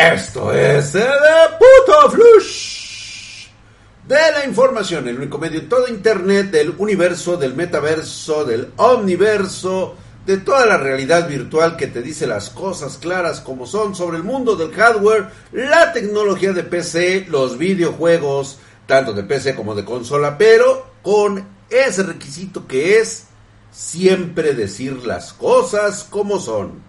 Esto es el puto flush de la información, el único medio en todo internet del universo, del metaverso, del omniverso, de toda la realidad virtual que te dice las cosas claras como son sobre el mundo del hardware, la tecnología de PC, los videojuegos, tanto de PC como de consola, pero con ese requisito que es siempre decir las cosas como son.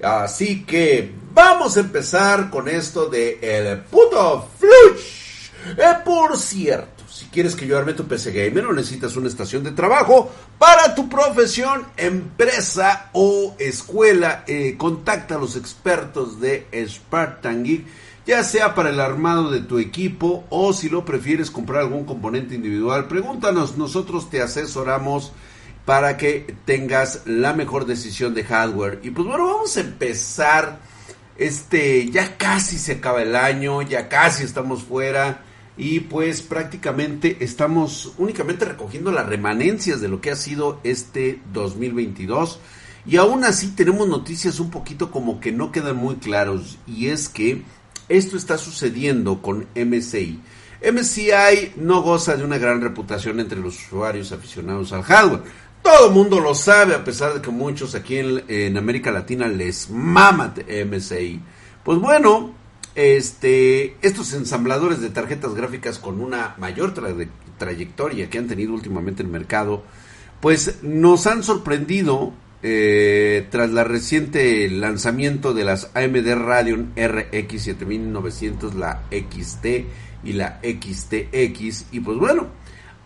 Así que vamos a empezar con esto de el puto flush. Eh, por cierto, si quieres que yo arme tu PC Gamer o necesitas una estación de trabajo para tu profesión, empresa o escuela, eh, contacta a los expertos de Spartan Geek, ya sea para el armado de tu equipo o si lo prefieres comprar algún componente individual, pregúntanos, nosotros te asesoramos para que tengas la mejor decisión de hardware. Y pues bueno, vamos a empezar. Este, ya casi se acaba el año, ya casi estamos fuera y pues prácticamente estamos únicamente recogiendo las remanencias de lo que ha sido este 2022 y aún así tenemos noticias un poquito como que no quedan muy claros y es que esto está sucediendo con MSI. MCI no goza de una gran reputación entre los usuarios aficionados al hardware. Todo el mundo lo sabe, a pesar de que muchos aquí en, América Latina les mama MSI. Pues bueno, este, estos ensambladores de tarjetas gráficas con una mayor trayectoria que han tenido últimamente en el mercado, pues nos han sorprendido eh, tras la reciente lanzamiento de las AMD Radeon RX 7900, la XT y la XTX. Y pues bueno,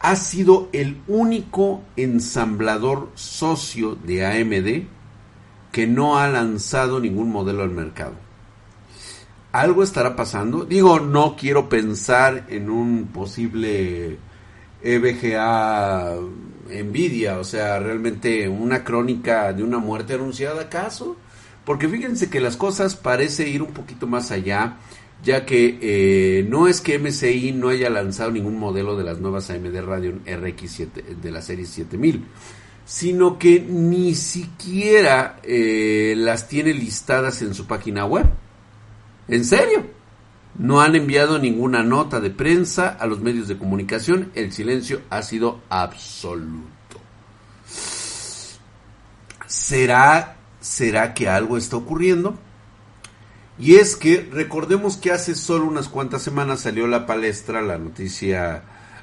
ha sido el único ensamblador socio de AMD que no ha lanzado ningún modelo al mercado. Algo estará pasando. Digo, no quiero pensar en un posible EVGA Nvidia, o sea, realmente una crónica de una muerte anunciada, ¿acaso? Porque fíjense que las cosas parece ir un poquito más allá ya que eh, no es que MSI no haya lanzado ningún modelo de las nuevas AMD Radeon RX7 de la serie 7000, sino que ni siquiera eh, las tiene listadas en su página web. ¿En serio? No han enviado ninguna nota de prensa a los medios de comunicación, el silencio ha sido absoluto. ¿Será, será que algo está ocurriendo? Y es que recordemos que hace solo unas cuantas semanas salió la palestra la noticia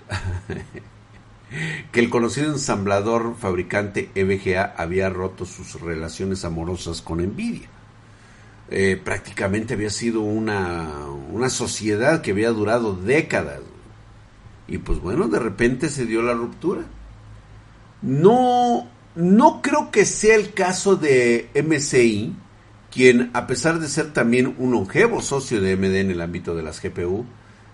que el conocido ensamblador fabricante EVGA había roto sus relaciones amorosas con Nvidia. Eh, prácticamente había sido una, una sociedad que había durado décadas. Y pues bueno, de repente se dio la ruptura. No, no creo que sea el caso de MCI, quien a pesar de ser también un longevo socio de AMD en el ámbito de las GPU,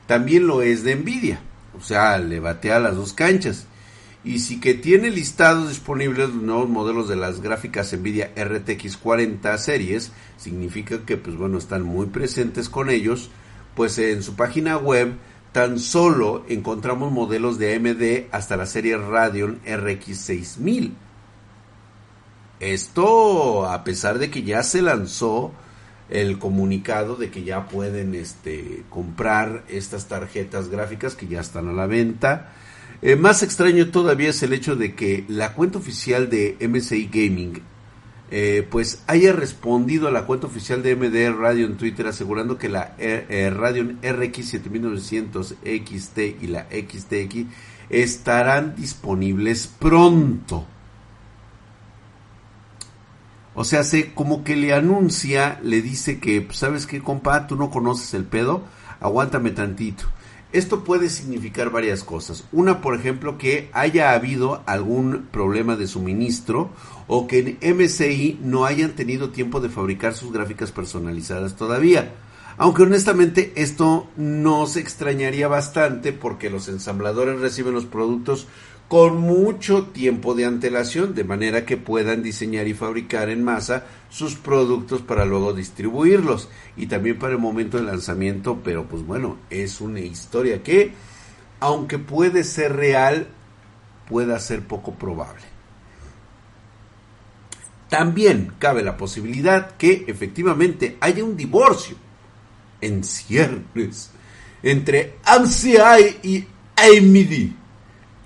también lo es de Nvidia, o sea, le batea las dos canchas. Y sí que tiene listados disponibles los nuevos modelos de las gráficas Nvidia RTX 40 series, significa que pues bueno, están muy presentes con ellos, pues en su página web tan solo encontramos modelos de AMD hasta la serie Radeon RX 6000 esto a pesar de que ya se lanzó el comunicado de que ya pueden este, comprar estas tarjetas gráficas que ya están a la venta. Eh, más extraño todavía es el hecho de que la cuenta oficial de MSI Gaming eh, pues haya respondido a la cuenta oficial de MD Radio en Twitter asegurando que la eh, Radeon RX 7900 XT y la XTX estarán disponibles pronto. O sea, se como que le anuncia, le dice que, pues, ¿sabes qué, compa? Tú no conoces el pedo, aguántame tantito. Esto puede significar varias cosas. Una, por ejemplo, que haya habido algún problema de suministro o que en MSI no hayan tenido tiempo de fabricar sus gráficas personalizadas todavía. Aunque honestamente esto nos extrañaría bastante porque los ensambladores reciben los productos con mucho tiempo de antelación, de manera que puedan diseñar y fabricar en masa sus productos para luego distribuirlos y también para el momento del lanzamiento, pero pues bueno, es una historia que, aunque puede ser real, pueda ser poco probable. También cabe la posibilidad que efectivamente haya un divorcio en ciernes entre AMCI y AMD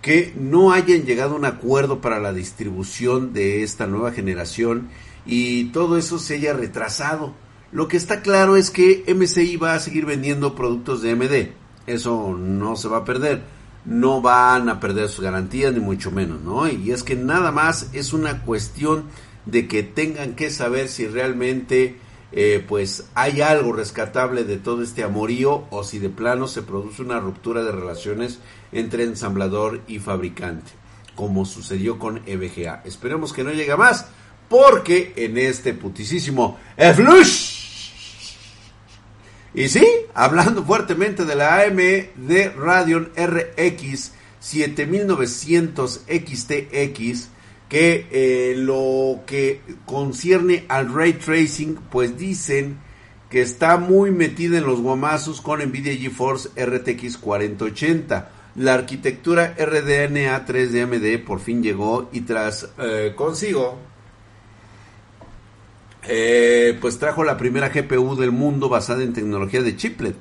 que no hayan llegado a un acuerdo para la distribución de esta nueva generación y todo eso se haya retrasado. Lo que está claro es que MCI va a seguir vendiendo productos de AMD. Eso no se va a perder. No van a perder sus garantías ni mucho menos, ¿no? Y es que nada más es una cuestión de que tengan que saber si realmente eh, pues hay algo rescatable de todo este amorío o si de plano se produce una ruptura de relaciones entre ensamblador y fabricante, como sucedió con EVGA. Esperemos que no llegue más, porque en este putisísimo Flush y sí, hablando fuertemente de la AMD Radeon RX 7900 XTX, que eh, lo que concierne al ray tracing, pues dicen que está muy metida en los guamazos con Nvidia GeForce RTX 4080. La arquitectura RDNA 3 de AMD por fin llegó y tras eh, consigo, eh, pues trajo la primera GPU del mundo basada en tecnología de chiplet.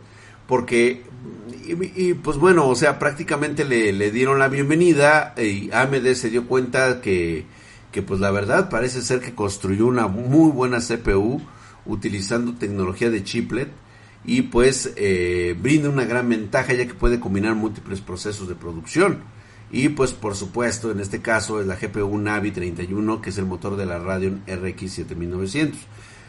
Porque y, pues bueno, o sea, prácticamente le, dieron la bienvenida y AMD se dio cuenta que, que pues la verdad parece ser que construyó una muy buena CPU utilizando tecnología de chiplet y pues eh, brinda una gran ventaja ya que puede combinar múltiples procesos de producción. Y pues por supuesto, en este caso es la GPU Navi 31, que es el motor de la Radeon RX 7900.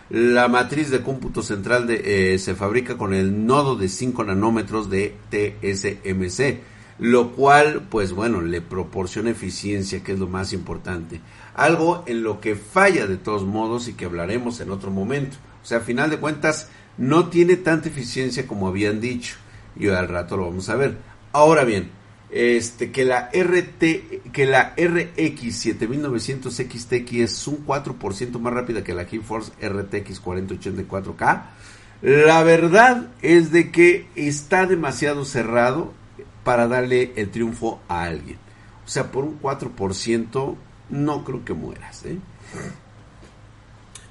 La matriz de cómputo central eh, se fabrica con el nodo de 5 nanómetros de TSMC, lo cual, pues bueno, le proporciona eficiencia, que es lo más importante. Algo en lo que falla de todos modos y que hablaremos en otro momento. O sea, a final de cuentas, no tiene tanta eficiencia como habían dicho. Y al rato lo vamos a ver. Ahora bien, este, que la RT, que la RX 7900 XTX es un 4% más rápida que la GeForce RTX 4084K. La verdad es de que está demasiado cerrado para darle el triunfo a alguien. O sea, por un 4% no creo que mueras, ¿eh?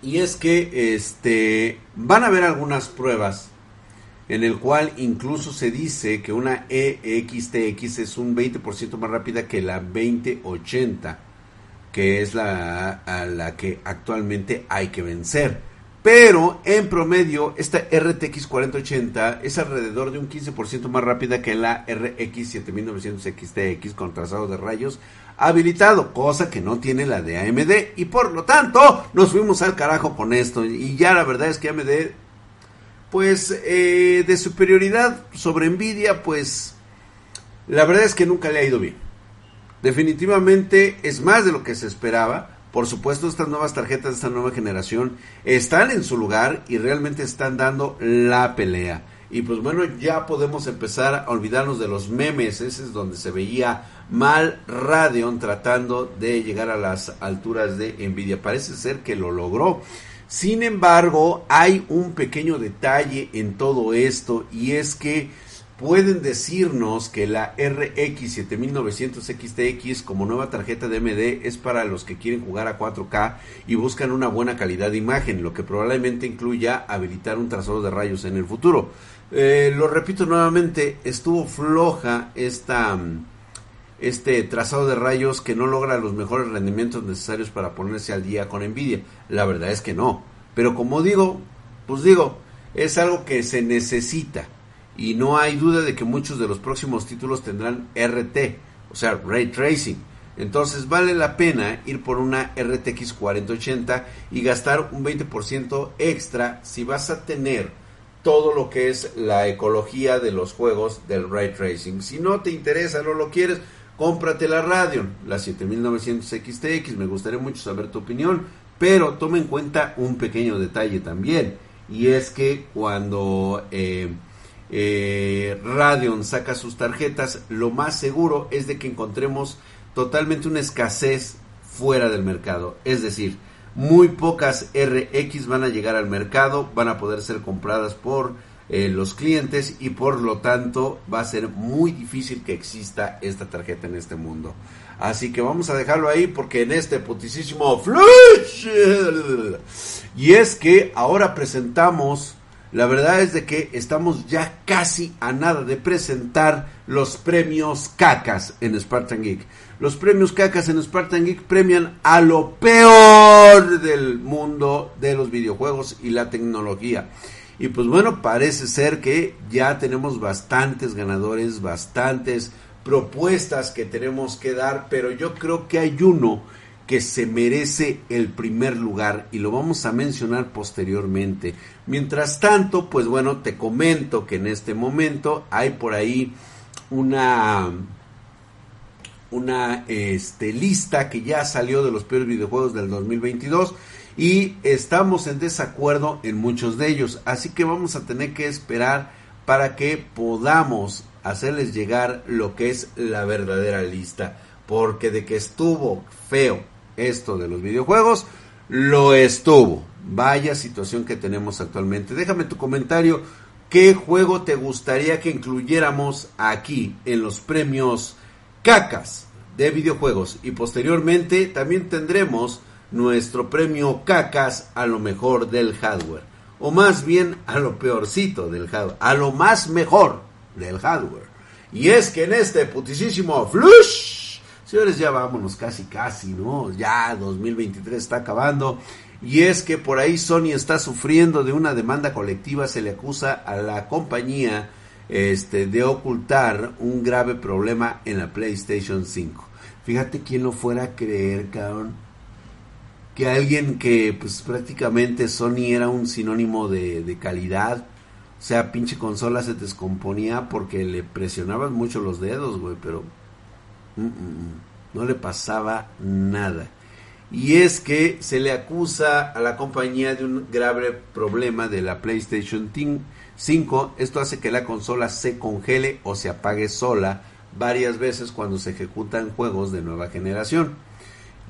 Y es que este van a haber algunas pruebas en el cual incluso se dice que una EXTX es un 20% más rápida que la 2080, que es la a la que actualmente hay que vencer. Pero en promedio, esta RTX 4080 es alrededor de un 15% más rápida que la RX 7900 XTX con trazado de rayos habilitado, cosa que no tiene la de AMD. Y por lo tanto, nos fuimos al carajo con esto. Y ya la verdad es que AMD pues eh, de superioridad sobre Nvidia, pues la verdad es que nunca le ha ido bien. Definitivamente es más de lo que se esperaba. Por supuesto, estas nuevas tarjetas de esta nueva generación están en su lugar y realmente están dando la pelea. Y pues bueno, ya podemos empezar a olvidarnos de los memes. Ese es donde se veía mal Radeon tratando de llegar a las alturas de Nvidia. Parece ser que lo logró. Sin embargo, hay un pequeño detalle en todo esto y es que pueden decirnos que la RX 7900 XTX como nueva tarjeta de MD es para los que quieren jugar a 4K y buscan una buena calidad de imagen, lo que probablemente incluya habilitar un trazado de rayos en el futuro. Eh, lo repito nuevamente, estuvo floja esta este trazado de rayos que no logra los mejores rendimientos necesarios para ponerse al día con Nvidia. La verdad es que no. Pero como digo, pues digo, es algo que se necesita. Y no hay duda de que muchos de los próximos títulos tendrán RT, o sea, Ray Tracing. Entonces vale la pena ir por una RTX 4080 y gastar un 20% extra si vas a tener todo lo que es la ecología de los juegos del ray tracing. Si no te interesa, no lo quieres, cómprate la Radeon, la 7900 XTX, me gustaría mucho saber tu opinión, pero toma en cuenta un pequeño detalle también, y es que cuando eh, eh, saca sus tarjetas, lo más seguro es de que encontremos totalmente una escasez fuera del mercado, es decir, muy pocas RX van a llegar al mercado, van a poder ser compradas por eh, los clientes y por lo tanto va a ser muy difícil que exista esta tarjeta en este mundo. Así que vamos a dejarlo ahí porque en este putisísimo flush y es que ahora presentamos La verdad es de que estamos ya casi a nada de presentar los premios cacas en Spartan Geek. Los premios cacas en Spartan Geek premian a lo peor del mundo de los videojuegos y la tecnología. Y pues bueno, parece ser que ya tenemos bastantes ganadores, bastantes propuestas que tenemos que dar, pero yo creo que hay uno que se merece el primer lugar y lo vamos a mencionar posteriormente. Mientras tanto, pues bueno, te comento que en este momento hay por ahí una una este, lista que ya salió de los peores videojuegos del 2022 y estamos en desacuerdo en muchos de ellos. Así que vamos a tener que esperar para que podamos hacerles llegar lo que es la verdadera lista. Porque de que estuvo feo esto de los videojuegos, lo estuvo. Vaya situación que tenemos actualmente. Déjame tu comentario. ¿Qué juego te gustaría que incluyéramos aquí en los premios cacas de videojuegos? Y posteriormente también tendremos nuestro premio cacas a lo mejor del hardware. O más bien a lo peorcito del hardware. A lo más mejor del hardware. Y es que en este putisísimo flush, señores, ya vámonos casi, casi, ¿no? Ya 2023 está acabando. Y es que por ahí Sony está sufriendo de una demanda colectiva, se le acusa a la compañía este, de ocultar un grave problema en la PlayStation 5. Fíjate quién lo fuera a creer, cabrón. Que alguien que pues prácticamente Sony era un sinónimo de, de calidad, o sea, pinche consola se descomponía porque le presionaban mucho los dedos, güey, pero mm, mm, mm, no le pasaba nada. Y es que se le acusa a la compañía de un grave problema de la PlayStation 5. Esto hace que la consola se congele o se apague sola varias veces cuando se ejecutan juegos de nueva generación.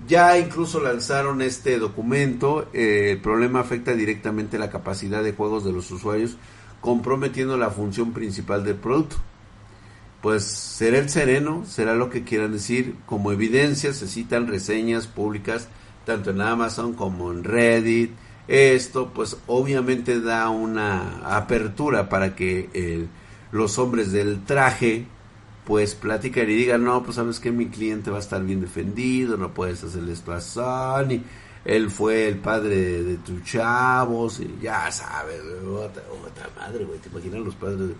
Ya incluso lanzaron este documento. Eh, el problema afecta directamente la capacidad de juegos de los usuarios comprometiendo la función principal del producto. Pues será el sereno, será lo que quieran decir. Como evidencia se citan reseñas públicas tanto en Amazon como en Reddit. Esto pues obviamente da una apertura para que los hombres del traje pues platican y digan, no, pues sabes que mi cliente va a estar bien defendido, no puedes hacerle esto a Sony él fue el padre de, tus chavos, y ya sabes, otra, madre, güey, te imaginas los padres.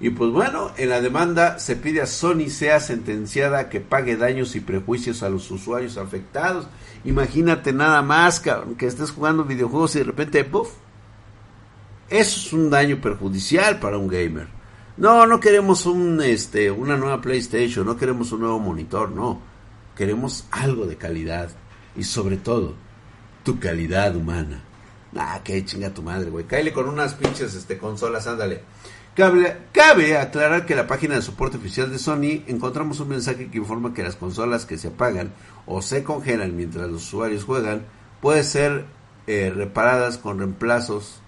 Y pues bueno, en la demanda se pide a Sony sea sentenciada que pague daños y prejuicios a los usuarios afectados. Imagínate nada más, que estés jugando videojuegos y de repente, ¡puf! Eso es un daño perjudicial para un gamer. No, no queremos un, este, una nueva PlayStation, no queremos un nuevo monitor, no. Queremos algo de calidad y sobre todo tu calidad humana. Ah, qué chinga tu madre, güey. Cáele con unas pinches este, consolas, ándale. Cabe, cabe, aclarar que en la página de soporte oficial de Sony encontramos un mensaje que informa que las consolas que se apagan o se congelan mientras los usuarios juegan pueden ser eh, reparadas con reemplazos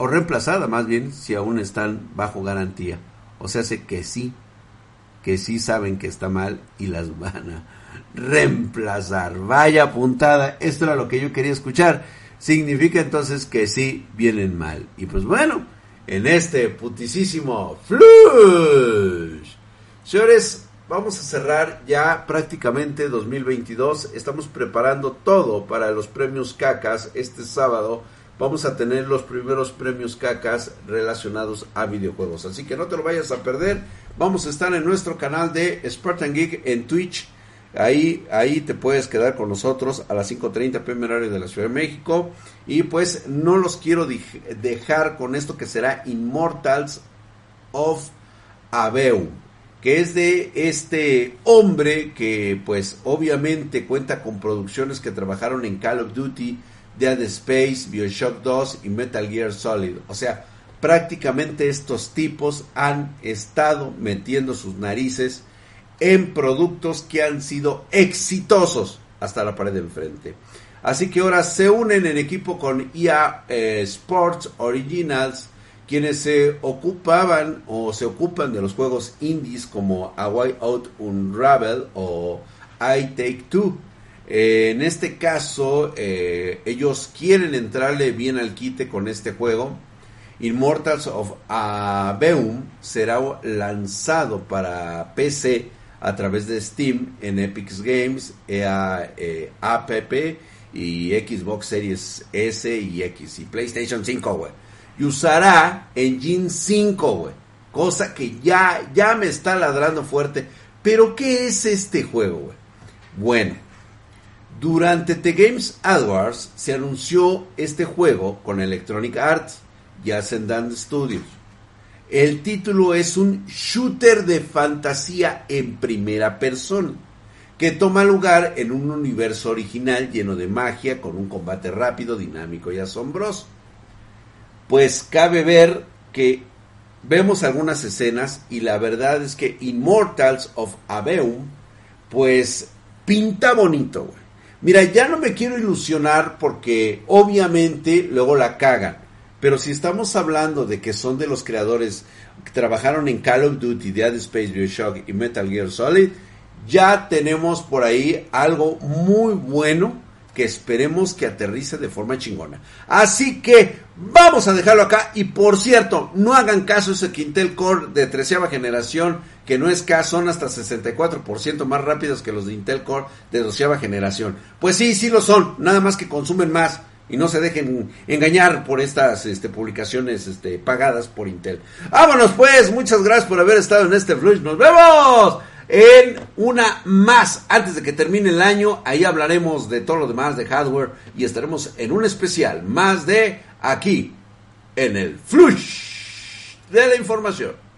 o reemplazadas más bien si aún están bajo garantía. O sea, sé que sí, que sí saben que está mal y las van a reemplazar. Vaya puntada, esto era lo que yo quería escuchar. Significa entonces que sí vienen mal. Y pues bueno, en este putisísimo flush. Señores, vamos a cerrar ya prácticamente 2022. Estamos preparando todo para los premios cacas este sábado. Vamos a tener los primeros premios cacas relacionados a videojuegos. Así que no te lo vayas a perder. Vamos a estar en nuestro canal de Spartan Geek en Twitch Ahí, ahí te puedes quedar con nosotros a las 5.30 pm horario de la Ciudad de México. Y pues no los quiero dejar con esto que será Immortals of Abeu. Que es de este hombre que pues obviamente cuenta con producciones que trabajaron en Call of Duty, Dead Space, Bioshock 2 y Metal Gear Solid. O sea, prácticamente estos tipos han estado metiendo sus narices en productos que han sido exitosos hasta la pared de enfrente. Así que ahora se unen en equipo con EA eh, Sports Originals, quienes se ocupaban o se ocupan de los juegos indies como A Way Out Unravel o I Take Two. Eh, en este caso, eh, ellos quieren entrarle bien al quite con este juego Immortals of Aveum será lanzado para PC a través de Steam en Epic Games, EA, eh, App y Xbox Series S y X y PlayStation 5, güey. Y usará Engine 5, güey. Cosa que ya, ya me está ladrando fuerte. Pero ¿qué es este juego, güey? Bueno, durante The Games Awards se anunció este juego con Electronic Arts y Ascendant Studios. El título es un shooter de fantasía en primera persona que toma lugar en un universo original lleno de magia con un combate rápido, dinámico y asombroso. Pues cabe ver que vemos algunas escenas y la verdad es que Immortals of Aveum pues pinta bonito. Mira, ya no me quiero ilusionar porque obviamente luego la cagan. Pero si estamos hablando de que son de los creadores que trabajaron en Call of Duty, Dead Space, Bioshock y Metal Gear Solid, ya tenemos por ahí algo muy bueno que esperemos que aterrice de forma chingona. Así que vamos a dejarlo acá. Y por cierto, no hagan caso a ese Intel Core de treceava generación, que no es K, son hasta 64% más rápidos que los de Intel Core de doceava generación. Pues sí, sí lo son, nada más que consumen más y no se dejen engañar por estas este, publicaciones este, pagadas por Intel. Vámonos pues, muchas gracias por haber estado en este Flush. Nos vemos en una más antes de que termine el año. Ahí hablaremos de todo lo demás de hardware y estaremos en un especial más de aquí en el Flush de la información.